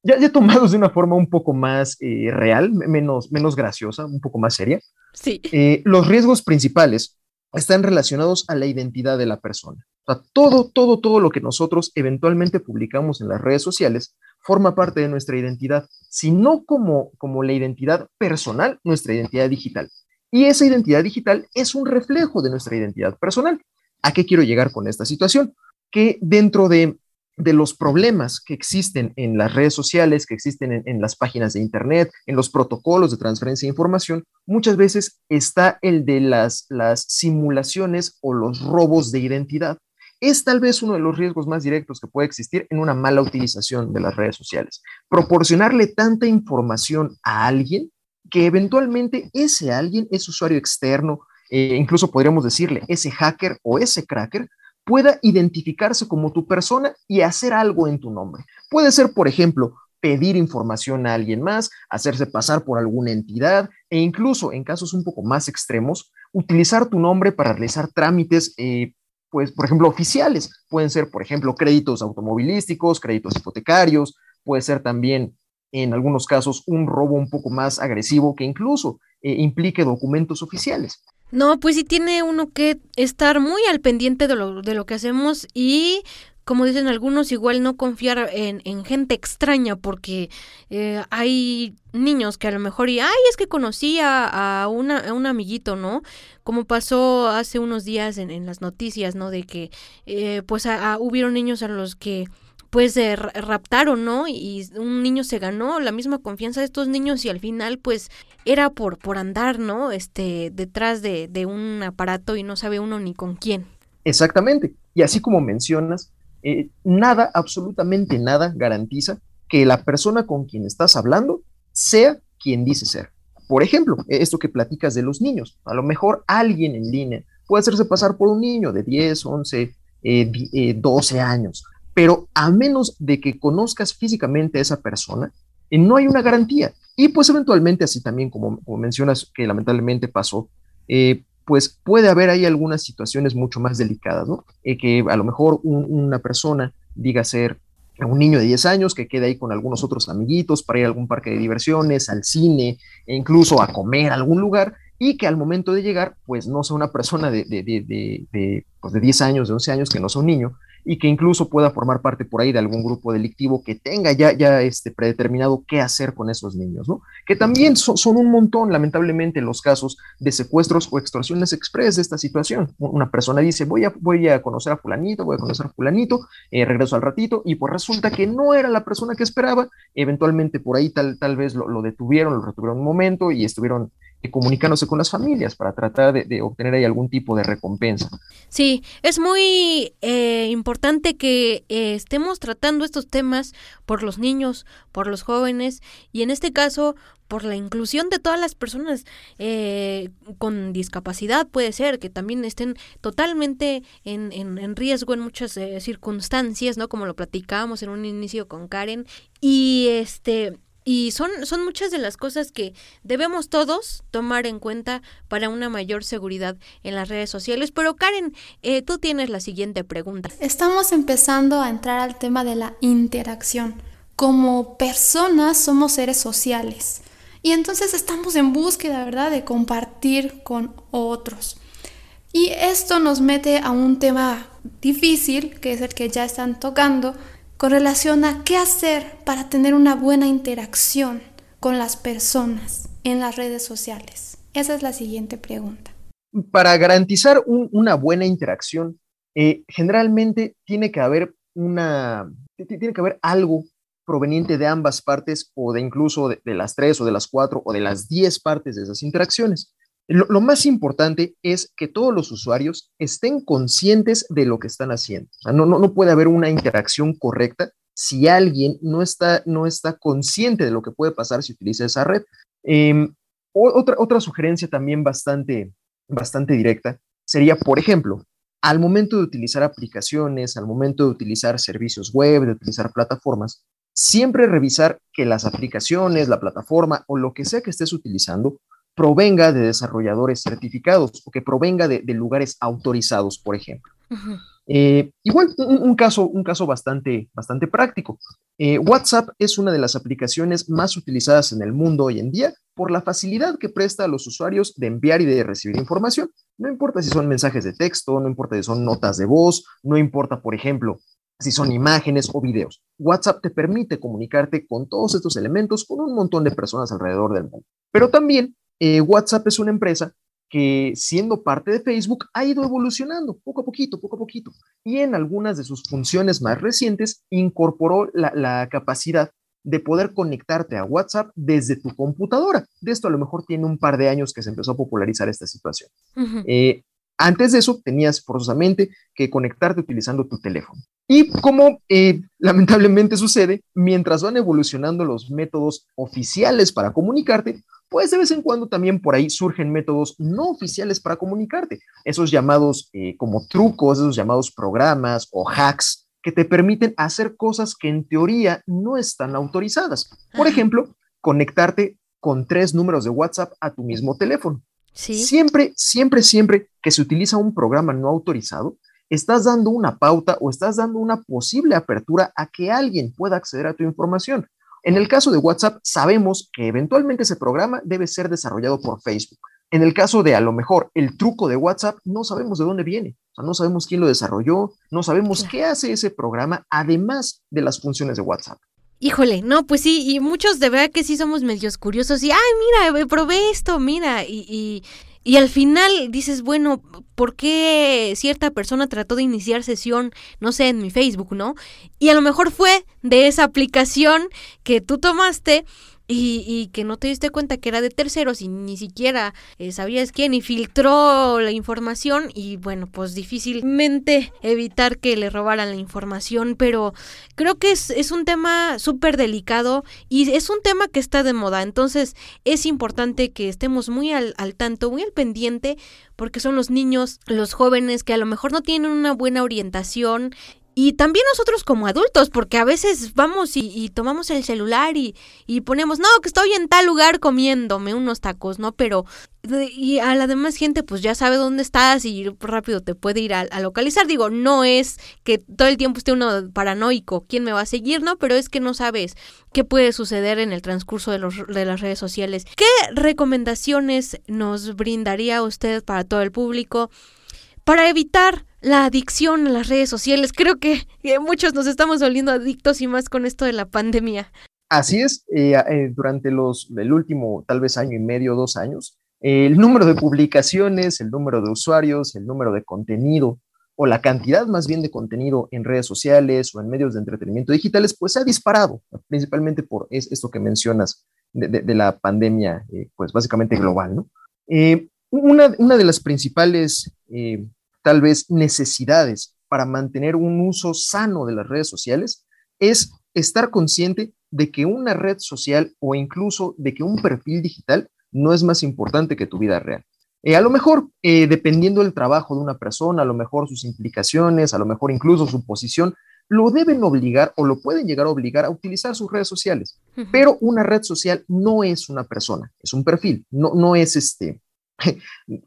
Speaker 7: ya, ya tomados de una forma un poco más eh, real, menos, menos graciosa, un poco más seria.
Speaker 1: Sí.
Speaker 7: Eh, los riesgos principales están relacionados a la identidad de la persona. O sea, todo, todo, todo lo que nosotros eventualmente publicamos en las redes sociales forma parte de nuestra identidad, sino como, como la identidad personal, nuestra identidad digital. Y esa identidad digital es un reflejo de nuestra identidad personal. ¿A qué quiero llegar con esta situación? Que dentro de de los problemas que existen en las redes sociales, que existen en, las páginas de Internet, en los protocolos de transferencia de información, muchas veces está el de las, las simulaciones o los robos de identidad. Es tal vez uno de los riesgos más directos que puede existir en una mala utilización de las redes sociales. Proporcionarle tanta información a alguien que eventualmente ese alguien es usuario externo, eh, incluso podríamos decirle ese hacker o ese cracker pueda identificarse como tu persona y hacer algo en tu nombre. Puede ser, por ejemplo, pedir información a alguien más, hacerse pasar por alguna entidad e incluso en casos un poco más extremos, utilizar tu nombre para realizar trámites eh, pues, por ejemplo, oficiales. Pueden ser, por ejemplo, créditos automovilísticos, créditos hipotecarios, puede ser también, en algunos casos, un robo un poco más agresivo que incluso eh, implique documentos oficiales.
Speaker 1: No, pues sí tiene uno que estar muy al pendiente de lo, de lo que hacemos y como dicen algunos, igual no confiar en, en gente extraña, porque eh, hay niños que a lo mejor, y, ay, es que conocí a, una, un amiguito, ¿no? Como pasó hace unos días en, en las noticias, ¿no? De que, eh, pues, hubieron niños a los que pues eh, raptaron, ¿no? Y un niño se ganó la misma confianza de estos niños y al final pues era por, por andar, ¿no? Este, detrás de, de un aparato y no sabe uno ni con quién.
Speaker 7: Exactamente. Y así como mencionas, eh, nada, absolutamente nada garantiza que la persona con quien estás hablando sea quien dice ser. Por ejemplo, esto que platicas de los niños, a lo mejor alguien en línea puede hacerse pasar por un niño de 10, 11, 12 años, pero a menos de que conozcas físicamente a esa persona, eh, no hay una garantía. Y pues eventualmente, así también como, mencionas que lamentablemente pasó, eh, pues puede haber ahí algunas situaciones mucho más delicadas, ¿no? Eh, que a lo mejor una persona diga ser un niño de 10 años que quede ahí con algunos otros amiguitos para ir a algún parque de diversiones, al cine, e incluso a comer a algún lugar, y que al momento de llegar, pues no sea una persona de, de, de, de, pues de 10 años, de 11 años, que no sea un niño, y que incluso pueda formar parte por ahí de algún grupo delictivo que tenga ya, ya este, predeterminado qué hacer con esos niños, ¿no? Que también son, un montón, lamentablemente, los casos de secuestros o extorsiones express de esta situación. Una persona dice, voy a, voy a conocer a fulanito, voy a conocer a fulanito, eh, regreso al ratito, y pues resulta que no era la persona que esperaba, eventualmente por ahí tal, tal vez lo, lo detuvieron, lo retuvieron un momento y estuvieron comunicándose con las familias para tratar de, obtener ahí algún tipo de recompensa.
Speaker 1: Sí, es muy eh, importante que eh, estemos tratando estos temas por los niños, por los jóvenes y en este caso por la inclusión de todas las personas eh, con discapacidad puede ser que también estén totalmente en, en, en riesgo en muchas circunstancias, ¿no? Como lo platicábamos en un inicio con Karen y este y son, son muchas de las cosas que debemos todos tomar en cuenta para una mayor seguridad en las redes sociales. Pero Karen, eh, tú tienes la siguiente pregunta.
Speaker 2: Estamos empezando a entrar al tema de la interacción. Como personas somos seres sociales. Y entonces estamos en búsqueda, ¿verdad?, de compartir con otros. Y esto nos mete a un tema difícil, que es el que ya están tocando, con relación a qué hacer para tener una buena interacción con las personas en las redes sociales. Esa es la siguiente pregunta.
Speaker 7: Para garantizar una buena interacción, eh, generalmente tiene que haber una, tiene que haber algo proveniente de ambas partes o de incluso de, de, las tres o de las cuatro o de las diez partes de esas interacciones. Lo, más importante es que todos los usuarios estén conscientes de lo que están haciendo. no, no, puede haber una interacción correcta si alguien no está, no está consciente de lo que puede pasar si utiliza esa red. Em, otra, otra sugerencia también bastante, bastante directa sería, por ejemplo, al momento de utilizar aplicaciones, al momento de utilizar servicios web, de utilizar plataformas, siempre revisar que las aplicaciones, la plataforma o lo que sea que estés utilizando provenga de desarrolladores certificados o que provenga de, lugares autorizados, por ejemplo. Eh, igual, un, caso, un caso bastante, bastante práctico. Eh, WhatsApp es una de las aplicaciones más utilizadas en el mundo hoy en día por la facilidad que presta a los usuarios de enviar y de recibir información. No importa si son mensajes de texto, no importa si son notas de voz, no importa, por ejemplo, si son imágenes o videos. WhatsApp te permite comunicarte con todos estos elementos con un montón de personas alrededor del mundo. Pero también eh, WhatsApp es una empresa que siendo parte de Facebook ha ido evolucionando poco a poquito, poco a poquito. Y en algunas de sus funciones más recientes incorporó la, capacidad de poder conectarte a WhatsApp desde tu computadora. De esto a lo mejor tiene un par de años que se empezó a popularizar esta situación. Eh, antes de eso, tenías forzosamente que conectarte utilizando tu teléfono. Y como eh, lamentablemente sucede, mientras van evolucionando los métodos oficiales para comunicarte, pues de vez en cuando también por ahí surgen métodos no oficiales para comunicarte, esos llamados eh, como trucos, esos llamados programas o hacks que te permiten hacer cosas que en teoría no están autorizadas. Por ejemplo, conectarte con tres números de WhatsApp a tu mismo teléfono. Siempre, siempre, siempre que se utiliza un programa no autorizado, estás dando una pauta o estás dando una posible apertura a que alguien pueda acceder a tu información. En el caso de WhatsApp, sabemos que eventualmente ese programa debe ser desarrollado por Facebook. En el caso de a lo mejor el truco de WhatsApp, no sabemos de dónde viene, o sea, no sabemos quién lo desarrolló, no sabemos qué hace ese programa, además de las funciones de WhatsApp.
Speaker 1: Híjole, no, pues sí, y muchos de verdad que sí somos medios curiosos y, ay, mira, probé esto, mira, y, y, y al final dices, bueno, ¿por qué cierta persona trató de iniciar sesión, no sé, en mi Facebook, ¿no? Y a lo mejor fue de esa aplicación que tú tomaste y, que no te diste cuenta que era de terceros y ni siquiera eh, sabías quién y filtró la información y bueno, pues difícilmente evitar que le robaran la información, pero creo que es, es un tema súper delicado y es un tema que está de moda, entonces es importante que estemos muy al, al tanto, muy al pendiente porque son los niños, los jóvenes que a lo mejor no tienen una buena orientación y también nosotros como adultos, porque a veces vamos y, tomamos el celular y, y, ponemos, no, que estoy en tal lugar comiéndome unos tacos, ¿no? Pero, y a la demás gente pues ya sabe dónde estás y rápido te puede ir a, localizar. Digo, no es que todo el tiempo esté uno paranoico, ¿quién me va a seguir? No, pero es que no sabes qué puede suceder en el transcurso de, los, de las redes sociales. ¿Qué recomendaciones nos brindaría usted para todo el público para evitar la adicción a las redes sociales. Creo que, muchos nos estamos volviendo adictos y más con esto de la pandemia.
Speaker 7: Así es, eh, eh, durante los, el último tal vez año y medio, dos años, el número de publicaciones, el número de usuarios, el número de contenido o la cantidad más bien de contenido en redes sociales o en medios de entretenimiento digitales, pues se ha disparado, principalmente por esto que mencionas de, la pandemia, eh, pues básicamente global, ¿no? una, una, de las principales tal vez necesidades para mantener un uso sano de las redes sociales es estar consciente de que una red social o incluso de que un perfil digital no es más importante que tu vida real. Eh, a lo mejor, eh, dependiendo del trabajo de una persona, a lo mejor sus implicaciones, a lo mejor incluso su posición, lo deben obligar o lo pueden llegar a obligar a utilizar sus redes sociales. Pero una red social no es una persona, es un perfil, no, no es este,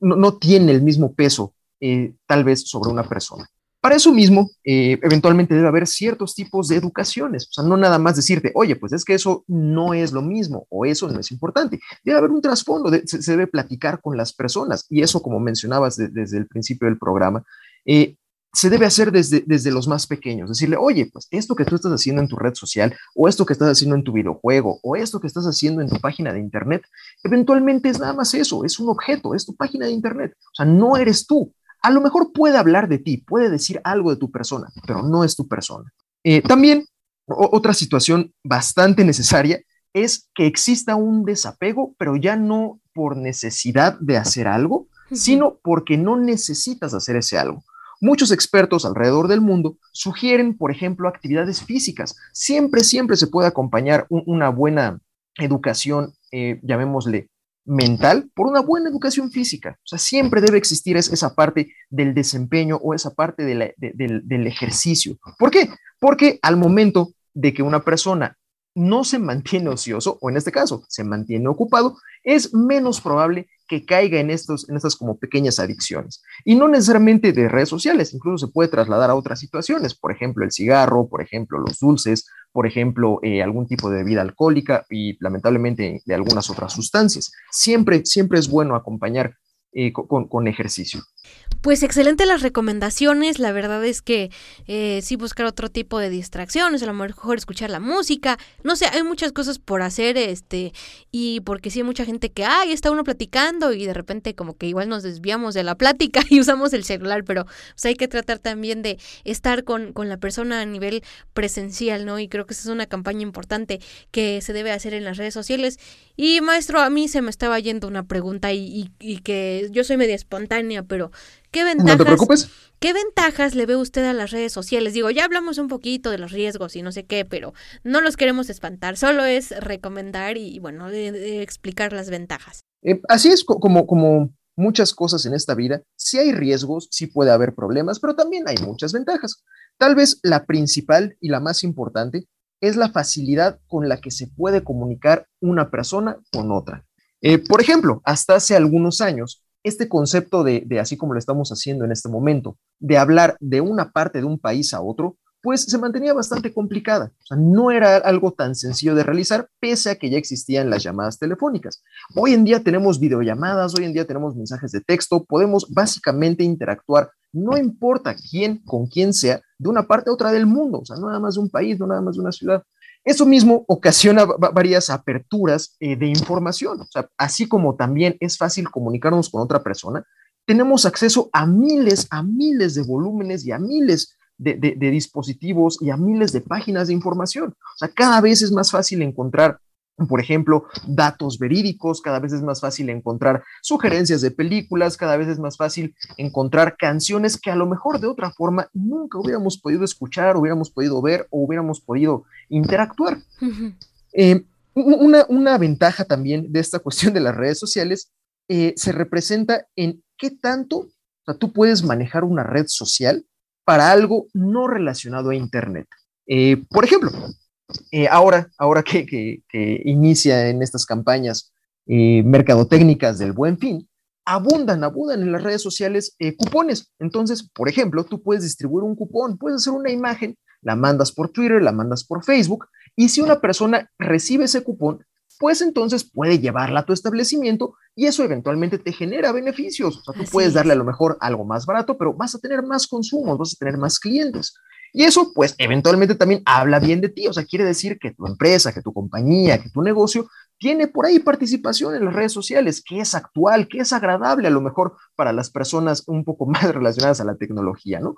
Speaker 7: no, no tiene el mismo peso eh, tal vez sobre una persona. Para eso mismo, eh, eventualmente debe haber ciertos tipos de educaciones, o sea, no nada más decirte, oye, pues es que eso no es lo mismo o eso no es importante. Debe haber un trasfondo, se, debe platicar con las personas y eso, como mencionabas desde el principio del programa, eh, se debe hacer desde, desde los más pequeños, decirle, oye, pues esto que tú estás haciendo en tu red social, o esto que estás haciendo en tu videojuego, o esto que estás haciendo en tu página de internet, eventualmente es nada más eso, es un objeto, es tu página de internet, o sea, no eres tú, a lo mejor puede hablar de ti, puede decir algo de tu persona, pero no es tu persona. Eh, también otra situación bastante necesaria es que exista un desapego, pero ya no por necesidad de hacer algo, sino porque no necesitas hacer ese algo. Muchos expertos alrededor del mundo sugieren, por ejemplo, actividades físicas. Siempre, siempre se puede acompañar una buena educación, eh, llamémosle mental por una buena educación física. O sea, siempre debe existir esa parte del desempeño o esa parte del ejercicio. ¿Por qué? Porque al momento de que una persona no se mantiene ocioso, o en este caso, se mantiene ocupado, es menos probable que caiga en, estos, en estas como pequeñas adicciones. Y no necesariamente de redes sociales, incluso se puede trasladar a otras situaciones, por ejemplo, el cigarro, por ejemplo, los dulces, por ejemplo, eh, algún tipo de bebida alcohólica y lamentablemente de algunas otras sustancias. Siempre, siempre es bueno acompañar eh, con ejercicio.
Speaker 1: Pues excelente las recomendaciones, la verdad es que eh, sí buscar otro tipo de distracciones, a lo mejor escuchar la música, no sé, hay muchas cosas por hacer, este, y porque sí hay mucha gente que, ay, está uno platicando y de repente como que igual nos desviamos de la plática y usamos el celular, pero pues hay que tratar también de estar con, con la persona a nivel presencial, ¿no? Y creo que esa es una campaña importante que se debe hacer en las redes sociales. Y maestro, a mí se me estaba yendo una pregunta y, y que yo soy media espontánea, pero ¿Qué ventajas, ¿Qué ventajas le ve usted a las redes sociales? Digo, ya hablamos un poquito de los riesgos y no sé qué, pero no los queremos espantar, solo es recomendar y, bueno, explicar las ventajas.
Speaker 7: Eh, así es como, como muchas cosas en esta vida, si hay riesgos, sí puede haber problemas, pero también hay muchas ventajas. Tal vez la principal y la más importante es la facilidad con la que se puede comunicar una persona con otra. Eh, por ejemplo, hasta hace algunos años, este concepto de, de, así como lo estamos haciendo en este momento, de hablar de una parte de un país a otro, pues se mantenía bastante complicada. O sea, no era algo tan sencillo de realizar, pese a que ya existían las llamadas telefónicas. Hoy en día tenemos videollamadas, hoy en día tenemos mensajes de texto, podemos básicamente interactuar, no importa quién, con quién sea, de una parte a otra del mundo, o sea, no nada más de un país, no nada más de una ciudad. Eso mismo ocasiona varias aperturas eh, de información. O sea, así como también es fácil comunicarnos con otra persona, tenemos acceso a miles, a miles de volúmenes y a miles de, de, dispositivos y a miles de páginas de información. O sea, cada vez es más fácil encontrar por ejemplo, datos verídicos, cada vez es más fácil encontrar sugerencias de películas, cada vez es más fácil encontrar canciones que a lo mejor de otra forma nunca hubiéramos podido escuchar, hubiéramos podido ver o hubiéramos podido interactuar. Eh, una, una, ventaja también de esta cuestión de las redes sociales eh, se representa en qué tanto o sea, tú puedes manejar una red social para algo no relacionado a Internet. Eh, por ejemplo, eh, ahora, ahora que, inicia en estas campañas eh, mercadotécnicas del buen fin, abundan, abundan en las redes sociales cupones. Entonces, por ejemplo, tú puedes distribuir un cupón, puedes hacer una imagen, la mandas por Twitter, la mandas por Facebook, y si una persona recibe ese cupón, pues entonces puede llevarla a tu establecimiento y eso eventualmente te genera beneficios. O sea, tú puedes darle a lo mejor algo más barato, pero vas a tener más consumos, vas a tener más clientes. Y eso, pues, eventualmente también habla bien de ti. O sea, quiere decir que tu empresa, que tu compañía, que tu negocio tiene por ahí participación en las redes sociales, que es actual, que es agradable a lo mejor para las personas un poco más relacionadas a la tecnología, ¿no?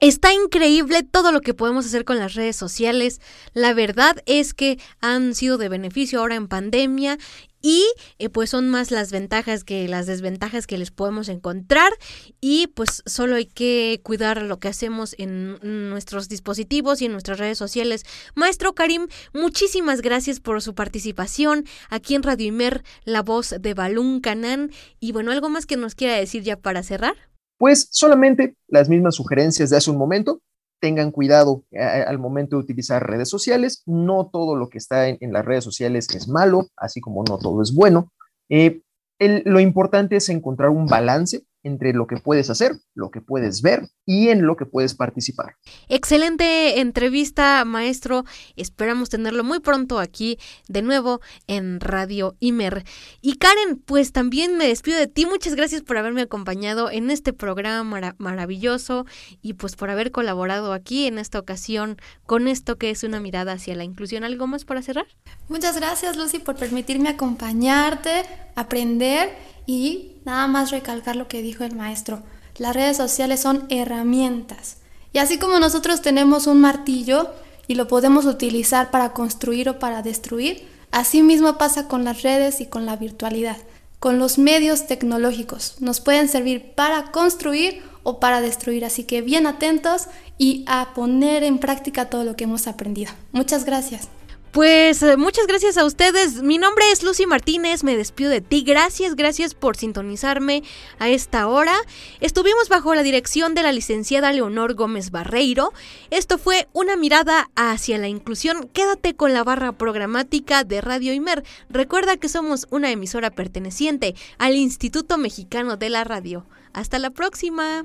Speaker 1: Está increíble todo lo que podemos hacer con las redes sociales. La verdad es que han sido de beneficio ahora en pandemia y eh, pues son más las ventajas que las desventajas que les podemos encontrar y pues solo hay que cuidar lo que hacemos en nuestros dispositivos y en nuestras redes sociales. Maestro Karim, muchísimas gracias por su participación aquí en Radio Imer, la voz de Balún Canán y bueno, algo más que nos quiera decir ya para cerrar.
Speaker 7: Pues solamente las mismas sugerencias de hace un momento. Tengan cuidado eh, al momento de utilizar redes sociales. No todo lo que está en, las redes sociales es malo, así como no todo es bueno. Eh, lo importante es encontrar un balance entre lo que puedes hacer, lo que puedes ver y en lo que puedes participar.
Speaker 1: Excelente entrevista, maestro. Esperamos tenerlo muy pronto aquí de nuevo en Radio Imer. Y Karen, pues también me despido de ti. Muchas gracias por haberme acompañado en este programa maravilloso y pues por haber colaborado aquí en esta ocasión con esto que es una mirada hacia la inclusión. ¿Algo más para cerrar?
Speaker 2: Muchas gracias, Lucy, por permitirme acompañarte, aprender y nada más recalcar lo que dijo el maestro. Las redes sociales son herramientas. Y así como nosotros tenemos un martillo y lo podemos utilizar para construir o para destruir, así mismo pasa con las redes y con la virtualidad. Con los medios tecnológicos nos pueden servir para construir o para destruir. Así que bien atentos y a poner en práctica todo lo que hemos aprendido. Muchas gracias.
Speaker 1: Pues eh, muchas gracias a ustedes. Mi nombre es Lucy Martínez, me despido de ti. Gracias, gracias por sintonizarme a esta hora. Estuvimos bajo la dirección de la licenciada Leonor Gómez Barreiro. Esto fue una mirada hacia la inclusión. Quédate con la barra programática de Radio Imer. Recuerda que somos una emisora perteneciente al Instituto Mexicano de la Radio. Hasta la próxima.